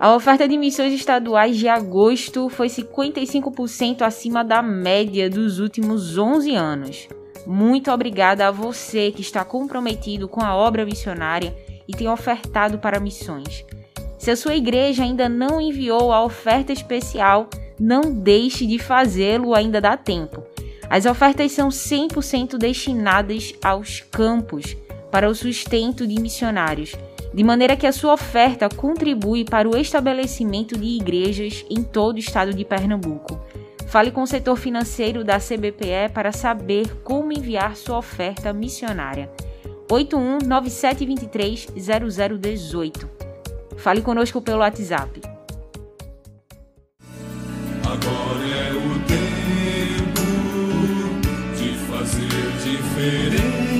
A oferta de missões estaduais de agosto foi 55% acima da média dos últimos 11 anos. Muito obrigada a você que está comprometido com a obra missionária e tem ofertado para missões. Se a sua igreja ainda não enviou a oferta especial, não deixe de fazê-lo, ainda dá tempo. As ofertas são 100% destinadas aos campos, para o sustento de missionários de maneira que a sua oferta contribui para o estabelecimento de igrejas em todo o estado de Pernambuco. Fale com o setor financeiro da CBPE para saber como enviar sua oferta missionária. 81 9723 0018. Fale conosco pelo WhatsApp. Agora é o tempo de fazer diferença.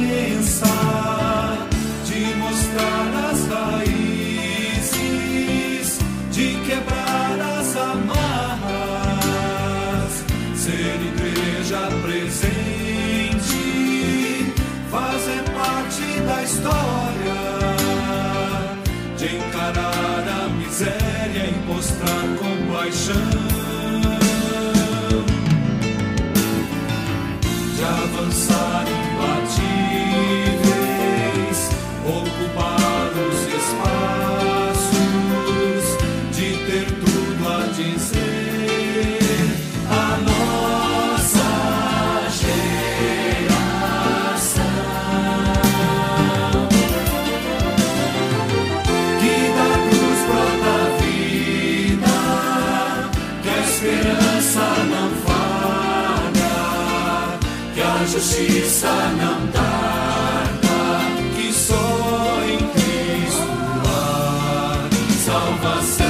Justiça não tarda, que só em Cristo há salvação.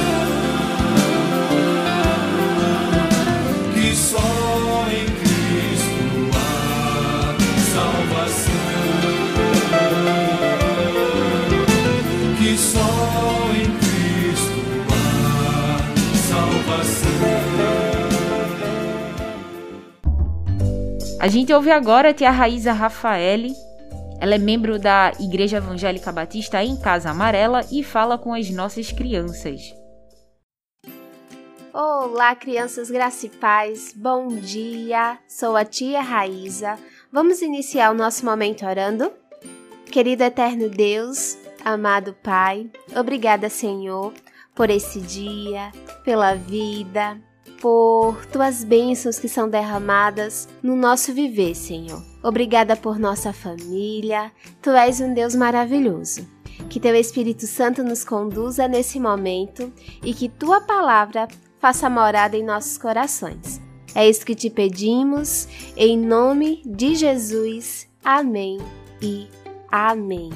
Que só em Cristo há salvação. Que só em Cristo há salvação. A gente ouve agora a tia Raíza Rafaele. Ela é membro da Igreja Evangélica Batista em Casa Amarela e fala com as nossas crianças. Olá, crianças graça e. Bom dia. Sou a tia Raíza. Vamos iniciar o nosso momento orando? Querido eterno Deus, amado Pai, obrigada, Senhor, por esse dia, pela vida, por tuas bênçãos que são derramadas no nosso viver, Senhor. Obrigada por nossa família. Tu és um Deus maravilhoso. Que teu Espírito Santo nos conduza nesse momento e que tua palavra faça morada em nossos corações. É isso que te pedimos, em nome de Jesus. Amém e amém.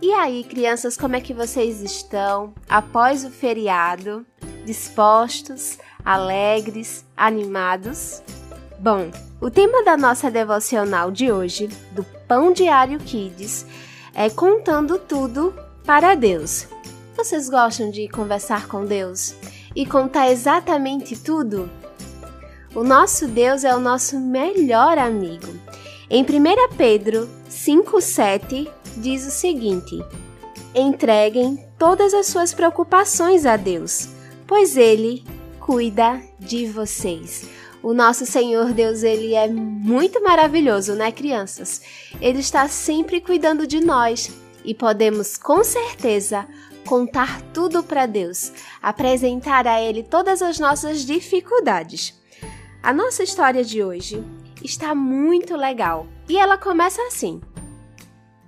E aí, crianças, como é que vocês estão após o feriado? Dispostos alegres, animados? Bom, o tema da nossa devocional de hoje, do Pão Diário Kids, é contando tudo para Deus. Vocês gostam de conversar com Deus e contar exatamente tudo? O nosso Deus é o nosso melhor amigo. Em 1 Pedro 5,7 diz o seguinte: Entreguem todas as suas preocupações a Deus, pois Ele cuida de vocês. O nosso Senhor Deus, ele é muito maravilhoso, né, crianças? Ele está sempre cuidando de nós e podemos com certeza contar tudo para Deus, apresentar a ele todas as nossas dificuldades. A nossa história de hoje está muito legal e ela começa assim: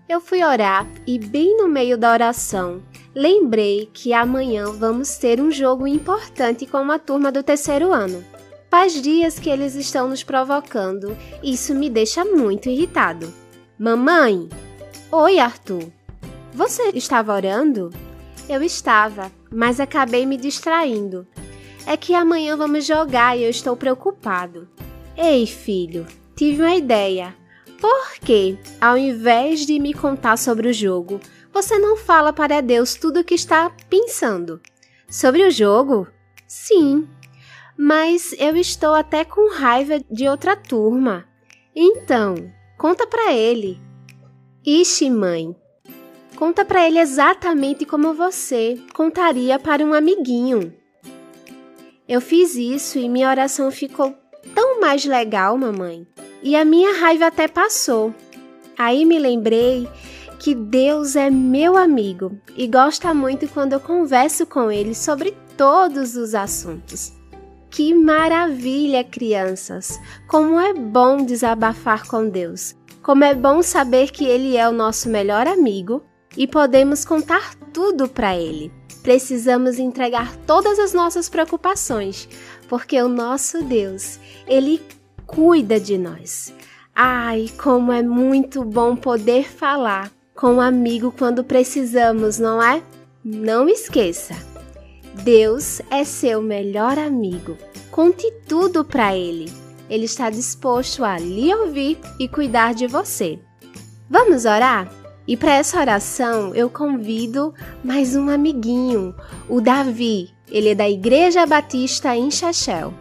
Eu fui orar e, bem no meio da oração, Lembrei que amanhã vamos ter um jogo importante com uma turma do terceiro ano. Faz dias que eles estão nos provocando, isso me deixa muito irritado. Mamãe! Oi, Arthur! Você estava orando? Eu estava, mas acabei me distraindo. É que amanhã vamos jogar e eu estou preocupado. Ei, filho, tive uma ideia. Por que, ao invés de me contar sobre o jogo, você não fala para Deus tudo o que está pensando? Sobre o jogo? Sim, mas eu estou até com raiva de outra turma. Então, conta para ele. Ixi, mãe. Conta para ele exatamente como você contaria para um amiguinho. Eu fiz isso e minha oração ficou tão mais legal, mamãe. E a minha raiva até passou. Aí me lembrei que Deus é meu amigo e gosta muito quando eu converso com ele sobre todos os assuntos. Que maravilha, crianças! Como é bom desabafar com Deus. Como é bom saber que Ele é o nosso melhor amigo e podemos contar tudo para Ele. Precisamos entregar todas as nossas preocupações, porque o nosso Deus, Ele cuida de nós. Ai, como é muito bom poder falar com um amigo quando precisamos, não é? Não esqueça, Deus é seu melhor amigo. Conte tudo para Ele. Ele está disposto a lhe ouvir e cuidar de você. Vamos orar? E para essa oração eu convido mais um amiguinho, o Davi. Ele é da Igreja Batista em Chachel.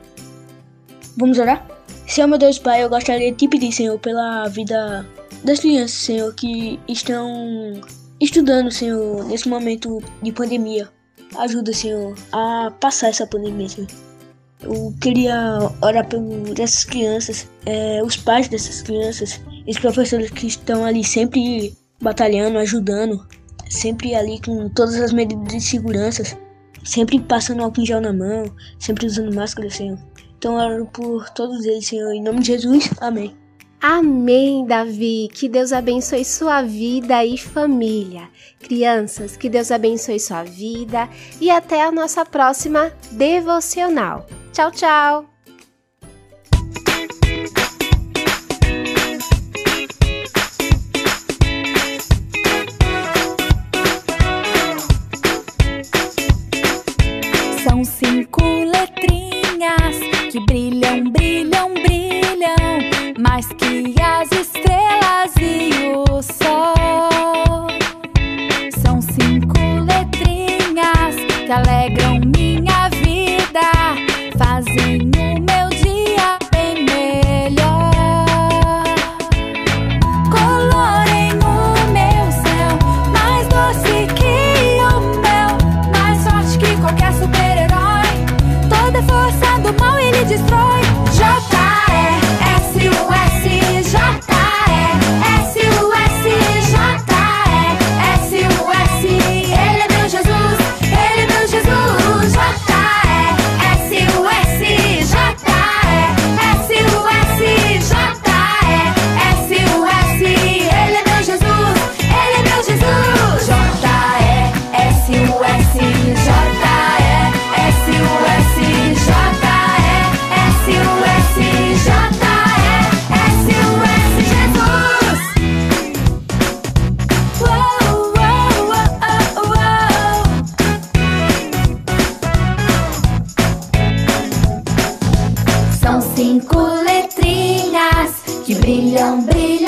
Vamos orar? Senhor meu Deus Pai, eu gostaria de te pedir, Senhor, pela vida das crianças, Senhor, que estão estudando, Senhor, nesse momento de pandemia. Ajuda, Senhor, a passar essa pandemia, Senhor. Eu queria orar por essas crianças, é, os pais dessas crianças, os professores que estão ali sempre batalhando, ajudando, sempre ali com todas as medidas de segurança, sempre passando álcool em gel na mão, sempre usando máscara, Senhor. Então oro por todos eles, Senhor, em nome de Jesus. Amém. Amém, Davi. Que Deus abençoe sua vida e família. Crianças, que Deus abençoe sua vida e até a nossa próxima devocional. Tchau, tchau.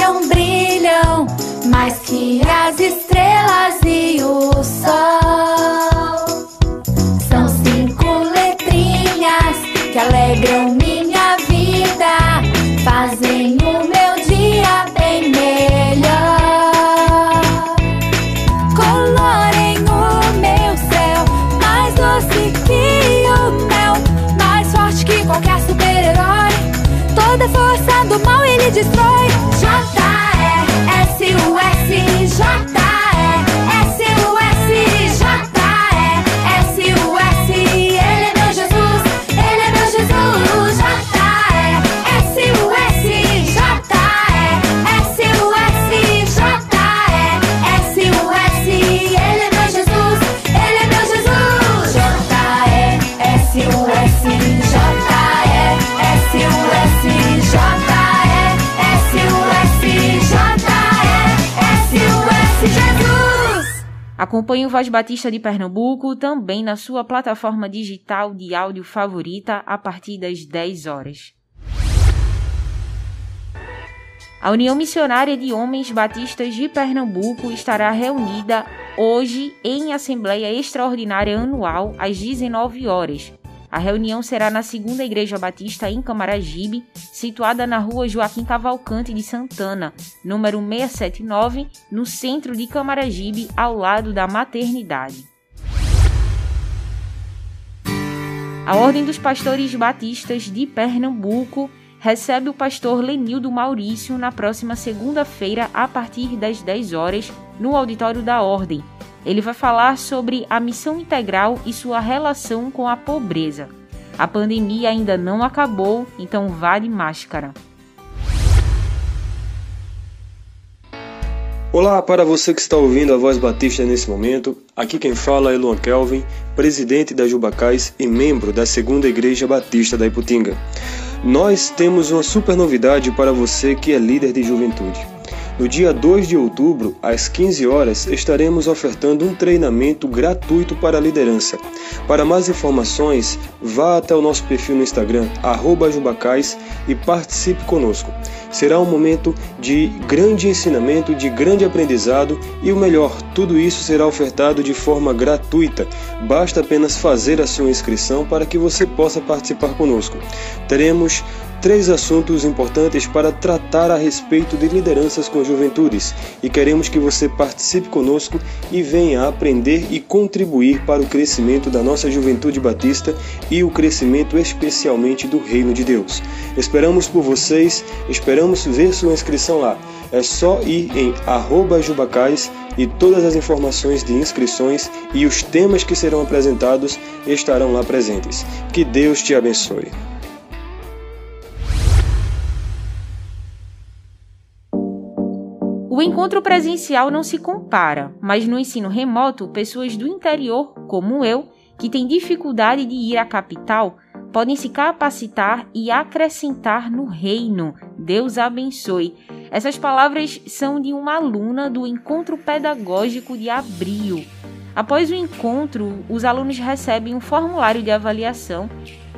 Brilham, brilham mais que as estrelas e o sol. São cinco letrinhas que alegram Acompanhe o Voz Batista de Pernambuco também na sua plataforma digital de áudio favorita a partir das 10 horas. A União Missionária de Homens Batistas de Pernambuco estará reunida hoje em Assembleia Extraordinária Anual às 19 horas. A reunião será na segunda Igreja Batista em Camaragibe, situada na rua Joaquim Cavalcante de Santana, número 679, no centro de Camaragibe, ao lado da maternidade. A Ordem dos Pastores Batistas de Pernambuco recebe o pastor Lenildo Maurício na próxima segunda-feira, a partir das 10 horas, no auditório da Ordem. Ele vai falar sobre a missão integral e sua relação com a pobreza. A pandemia ainda não acabou, então vá de máscara. Olá para você que está ouvindo a Voz Batista nesse momento. Aqui quem fala é Luan Kelvin, presidente da Jubacais e membro da Segunda Igreja Batista da Iputinga. Nós temos uma super novidade para você que é líder de juventude. No dia 2 de outubro, às 15 horas, estaremos ofertando um treinamento gratuito para a liderança. Para mais informações, vá até o nosso perfil no Instagram, Jubacais, e participe conosco. Será um momento de grande ensinamento, de grande aprendizado e o melhor, tudo isso será ofertado de forma gratuita. Basta apenas fazer a sua inscrição para que você possa participar conosco. Teremos três assuntos importantes para tratar a respeito de lideranças com juventudes e queremos que você participe conosco e venha aprender e contribuir para o crescimento da nossa juventude batista e o crescimento especialmente do reino de Deus. Esperamos por vocês, esperamos ver sua inscrição lá. É só ir em jubacais e todas as informações de inscrições e os temas que serão apresentados estarão lá presentes. Que Deus te abençoe. O encontro presencial não se compara, mas no ensino remoto, pessoas do interior, como eu, que têm dificuldade de ir à capital, podem se capacitar e acrescentar no reino. Deus abençoe. Essas palavras são de uma aluna do encontro pedagógico de abril. Após o encontro, os alunos recebem um formulário de avaliação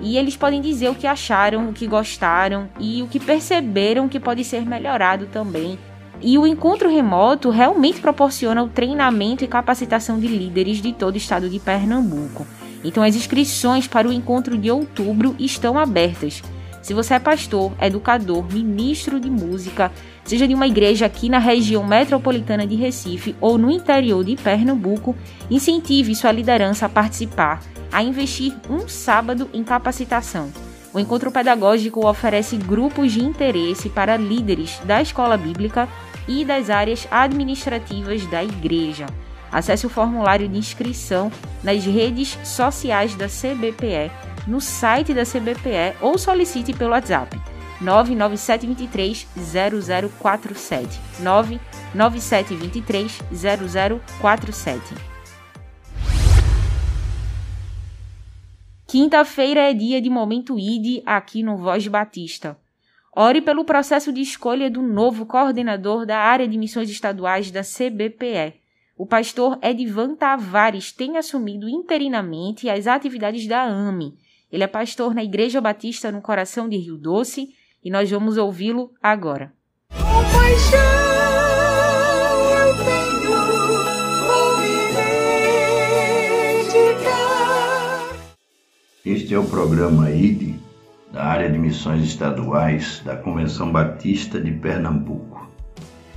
e eles podem dizer o que acharam, o que gostaram e o que perceberam que pode ser melhorado também e o encontro remoto realmente proporciona o treinamento e capacitação de líderes de todo o estado de Pernambuco. Então, as inscrições para o encontro de outubro estão abertas. Se você é pastor, educador, ministro de música, seja de uma igreja aqui na região metropolitana de Recife ou no interior de Pernambuco, incentive sua liderança a participar, a investir um sábado em capacitação. O encontro pedagógico oferece grupos de interesse para líderes da escola bíblica e das áreas administrativas da Igreja. Acesse o formulário de inscrição nas redes sociais da CBPE, no site da CBPE ou solicite pelo WhatsApp 99723 0047 99723 0047. Quinta-feira é dia de momento ID aqui no Voz Batista. Ore pelo processo de escolha do novo coordenador da área de missões estaduais da CBPE. O pastor Edvan Tavares tem assumido interinamente as atividades da AME. Ele é pastor na Igreja Batista no coração de Rio Doce e nós vamos ouvi-lo agora. Este é o programa ID da área de missões estaduais da Convenção Batista de Pernambuco.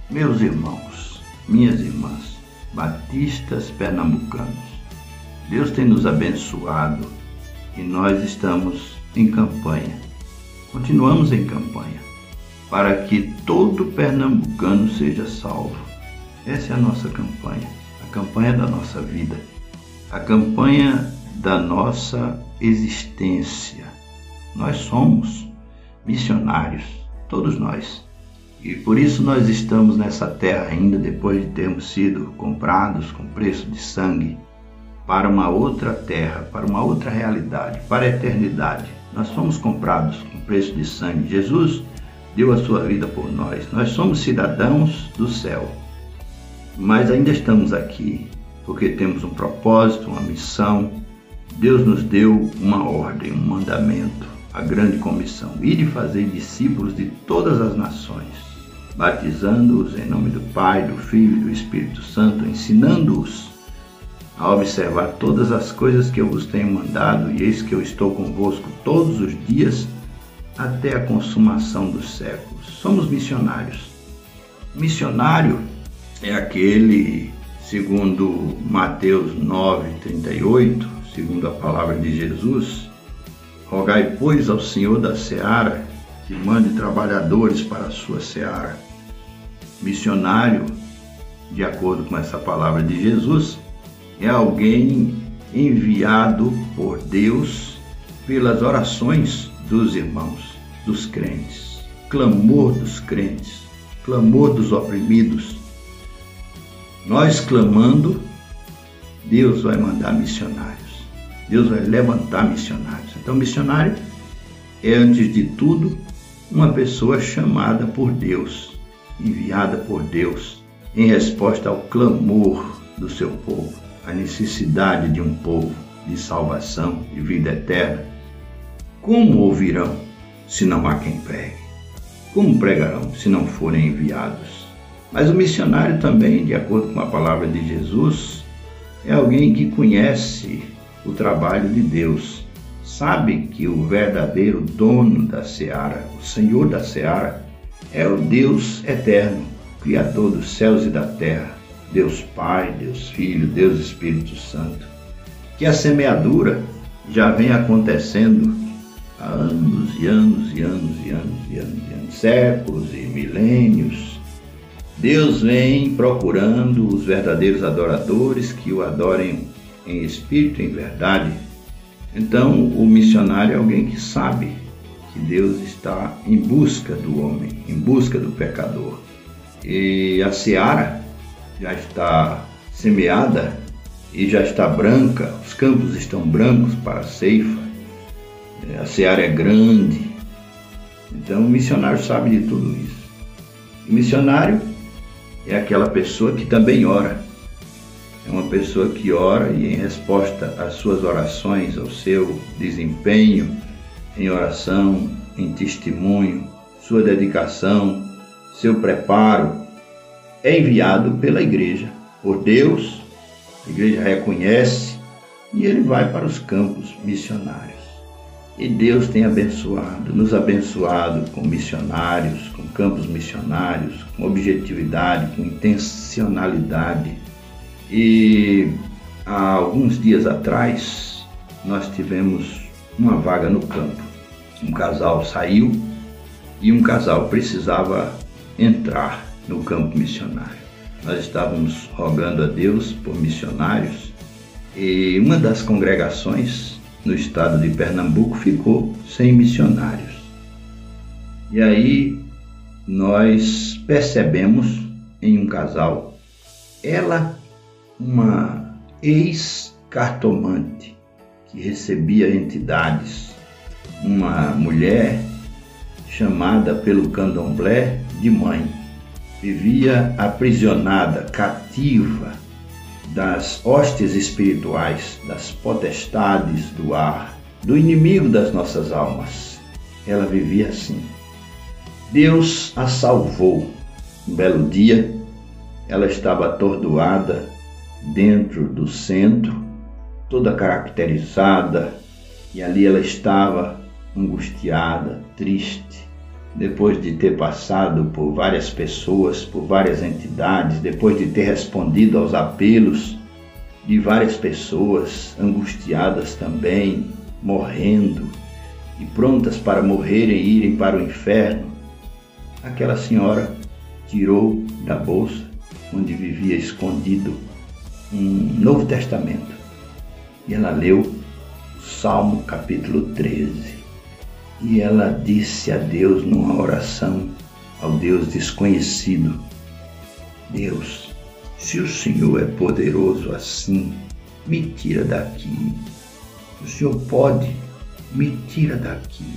Meus irmãos, minhas irmãs, batistas pernambucanos, Deus tem nos abençoado e nós estamos em campanha. Continuamos em campanha para que todo pernambucano seja salvo. Essa é a nossa campanha, a campanha da nossa vida, a campanha da nossa existência nós somos missionários, todos nós. E por isso nós estamos nessa terra ainda depois de termos sido comprados com preço de sangue para uma outra terra, para uma outra realidade, para a eternidade. Nós fomos comprados com preço de sangue. Jesus deu a sua vida por nós. Nós somos cidadãos do céu. Mas ainda estamos aqui porque temos um propósito, uma missão. Deus nos deu uma ordem, um mandamento a grande comissão, de fazer discípulos de todas as nações. batizando-os em nome do Pai, do Filho e do Espírito Santo, ensinando-os a observar todas as coisas que eu vos tenho mandado, e eis que eu estou convosco todos os dias até a consumação dos séculos. Somos missionários. Missionário é aquele, segundo Mateus 9:38, segundo a palavra de Jesus, rogai pois ao Senhor da seara que mande trabalhadores para a sua seara. Missionário, de acordo com essa palavra de Jesus, é alguém enviado por Deus pelas orações dos irmãos, dos crentes, clamor dos crentes, clamor dos oprimidos. Nós clamando, Deus vai mandar missionários. Deus vai levantar missionários. Então, missionário é, antes de tudo, uma pessoa chamada por Deus, enviada por Deus, em resposta ao clamor do seu povo a necessidade de um povo de salvação e vida eterna, como ouvirão se não há quem pregue? Como pregarão se não forem enviados? Mas o missionário também, de acordo com a palavra de Jesus, é alguém que conhece o trabalho de Deus, sabe que o verdadeiro dono da seara, o Senhor da seara, é o Deus eterno, Criador dos céus e da terra, Deus Pai, Deus Filho, Deus Espírito Santo, que a semeadura já vem acontecendo há anos e anos e anos e anos e anos, e anos séculos e milênios. Deus vem procurando os verdadeiros adoradores que o adorem em espírito em verdade. Então, o missionário é alguém que sabe que Deus está em busca do homem, em busca do pecador. E a seara já está semeada e já está branca, os campos estão brancos para a ceifa, é, a seara é grande. Então o missionário sabe de tudo isso. O missionário é aquela pessoa que também ora. Uma pessoa que ora e, em resposta às suas orações, ao seu desempenho em oração, em testemunho, sua dedicação, seu preparo, é enviado pela igreja, por Deus, a igreja reconhece e ele vai para os campos missionários. E Deus tem abençoado, nos abençoado com missionários, com campos missionários, com objetividade, com intencionalidade. E há alguns dias atrás nós tivemos uma vaga no campo. Um casal saiu e um casal precisava entrar no campo missionário. Nós estávamos rogando a Deus por missionários e uma das congregações no estado de Pernambuco ficou sem missionários. E aí nós percebemos em um casal, ela, uma ex-cartomante que recebia entidades, uma mulher chamada pelo candomblé de mãe vivia aprisionada, cativa das hostes espirituais, das potestades do ar, do inimigo das nossas almas. Ela vivia assim. Deus a salvou. Um belo dia, ela estava atordoada dentro do centro, toda caracterizada, e ali ela estava angustiada, triste depois de ter passado por várias pessoas, por várias entidades, depois de ter respondido aos apelos de várias pessoas angustiadas também, morrendo e prontas para morrerem e irem para o inferno, aquela senhora tirou da bolsa onde vivia escondido um Novo Testamento e ela leu Salmo capítulo 13 e ela disse a Deus numa oração, ao Deus desconhecido: Deus, se o Senhor é poderoso assim, me tira daqui. O Senhor pode, me tira daqui.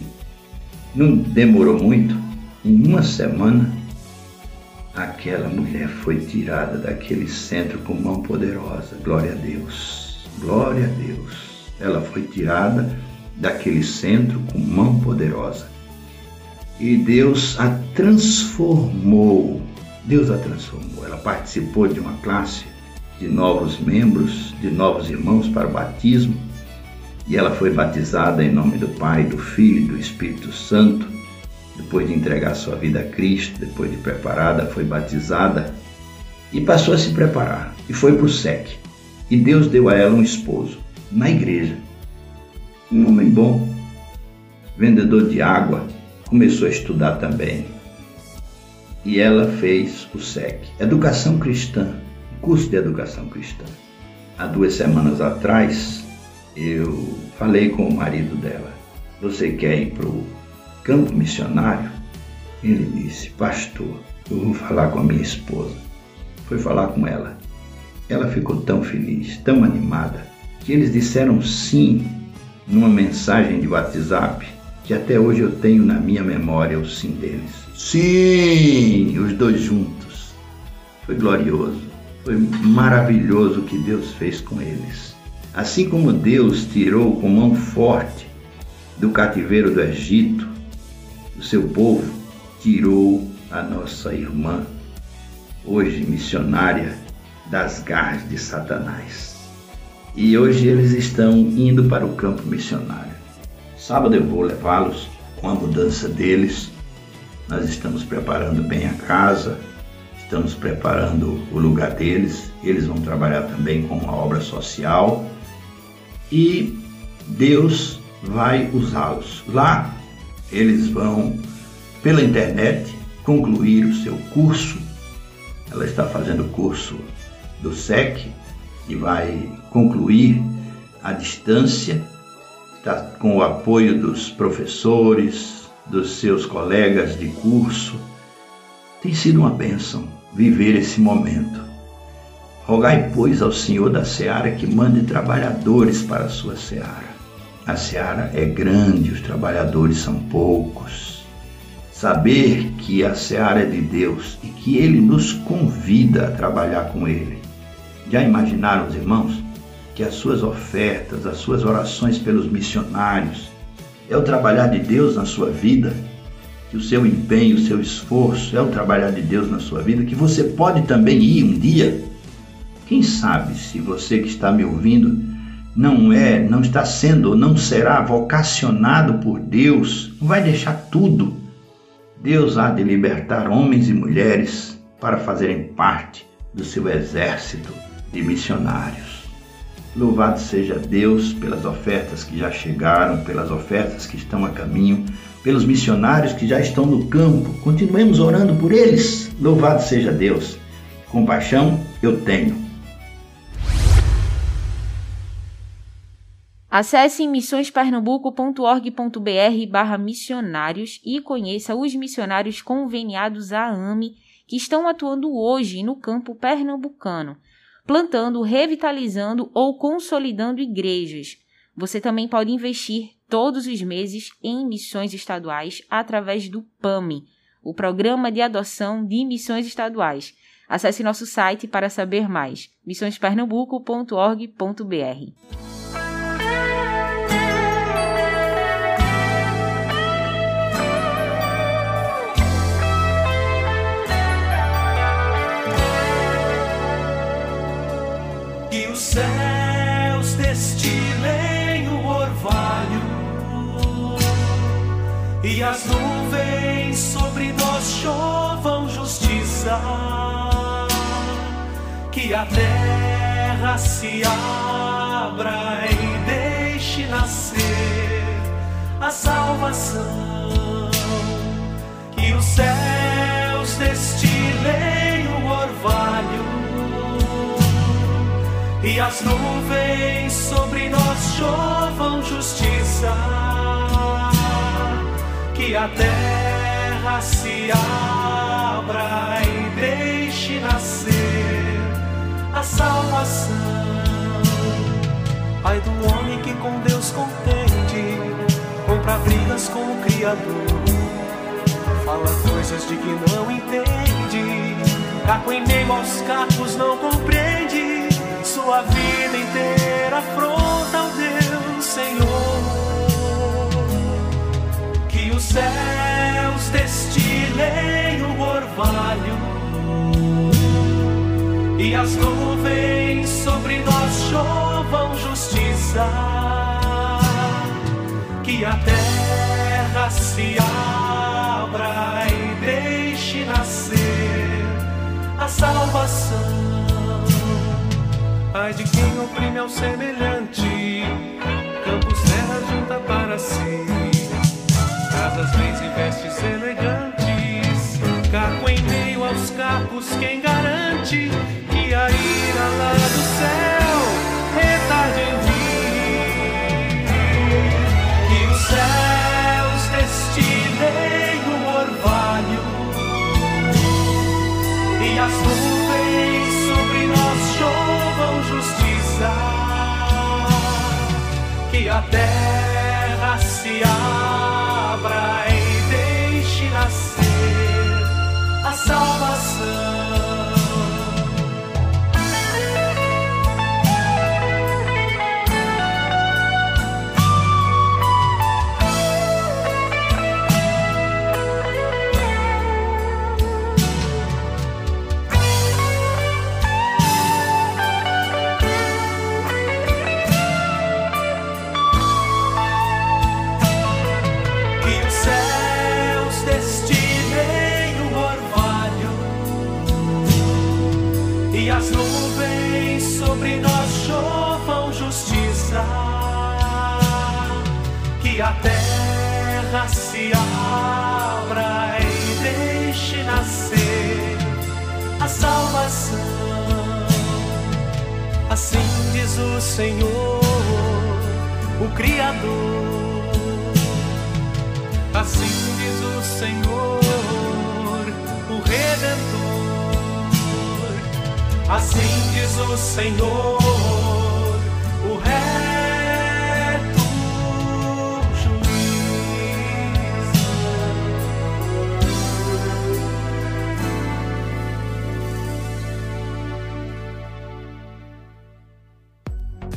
Não demorou muito, em uma semana, aquela mulher foi tirada daquele centro com mão poderosa. Glória a Deus, glória a Deus. Ela foi tirada daquele centro com mão poderosa. e Deus a transformou. Deus a transformou. Ela participou de uma classe de novos membros, de novos irmãos para o batismo, e ela foi batizada em nome do Pai, do Filho e do Espírito Santo. Depois de entregar sua vida a Cristo, depois de preparada, foi batizada e passou a se preparar e foi para o SEC. E Deus deu a ela um esposo na igreja. Um homem bom, vendedor de água, começou a estudar também. E ela fez o SEC, Educação Cristã, curso de Educação Cristã. Há duas semanas atrás, eu falei com o marido dela: Você quer ir para o campo missionário? Ele disse: Pastor, eu vou falar com a minha esposa. Foi falar com ela. Ela ficou tão feliz, tão animada, que eles disseram sim numa mensagem de WhatsApp que até hoje eu tenho na minha memória o sim deles. Sim, os dois juntos. Foi glorioso, foi maravilhoso o que Deus fez com eles. Assim como Deus tirou com mão forte do cativeiro do Egito, o seu povo, tirou a nossa irmã, hoje missionária, das garras de Satanás. E hoje eles estão indo para o campo missionário. Sábado eu vou levá-los com a mudança deles. Nós estamos preparando bem a casa, estamos preparando o lugar deles. Eles vão trabalhar também com uma obra social e Deus vai usá-los. Lá eles vão pela internet concluir o seu curso. Ela está fazendo o curso do SEC e vai concluir à distância está com o apoio dos professores, dos seus colegas de curso. Tem sido uma bênção viver esse momento. Rogai, pois, ao Senhor da seara que mande trabalhadores para a sua seara. A seara é grande, os trabalhadores são poucos. Saber que a seara é de Deus e que Ele nos convida a trabalhar com Ele. Já imaginaram, os irmãos? que as suas ofertas, as suas orações pelos missionários, é o trabalhar de Deus na sua vida, que o seu empenho, o seu esforço é o trabalhar de Deus na sua vida, que você pode também ir um dia. Quem sabe se você que está me ouvindo não é, não está sendo não será vocacionado por Deus, não vai deixar tudo. Deus há de libertar homens e mulheres para fazerem parte do seu exército de missionários. Louvado seja Deus pelas ofertas que já chegaram, pelas ofertas que estão a caminho, pelos missionários que já estão no campo. Continuemos orando por eles. Louvado seja Deus. Compaixão eu tenho. Acesse missõespernambuco.org.br barra missionários e conheça os missionários conveniados à AME que estão atuando hoje no campo pernambucano plantando, revitalizando ou consolidando igrejas. Você também pode investir todos os meses em missões estaduais através do PAMI, o Programa de Adoção de Missões Estaduais. Acesse nosso site para saber mais: missõespernambuco.org.br. chovam justiça, que a terra se abra e deixe nascer a salvação, que os céus destilem o orvalho e as nuvens sobre nós chovam justiça, que a terra se abra e deixe nascer a salvação. Ai do homem que com Deus contende, compra brigas com o Criador, fala coisas de que não entende, caco em meio aos cacos não compreende sua vida inteira afronta ao Deus Senhor. Que os céus nem o orvalho, e as nuvens sobre nós chovam justiça, que a terra se abra e deixe nascer a salvação. Ai de quem oprime ao semelhante, campos terra junta para si, casas bens e vestes elegantes capos, quem garante que a ira lá do céu retarde em vir? Que os céus destinem o orvalho e as nuvens sobre nós chovam justiça, que a terra salvação. Assim diz o Senhor, o Criador. Assim diz o Senhor, o Redentor. Assim diz o Senhor,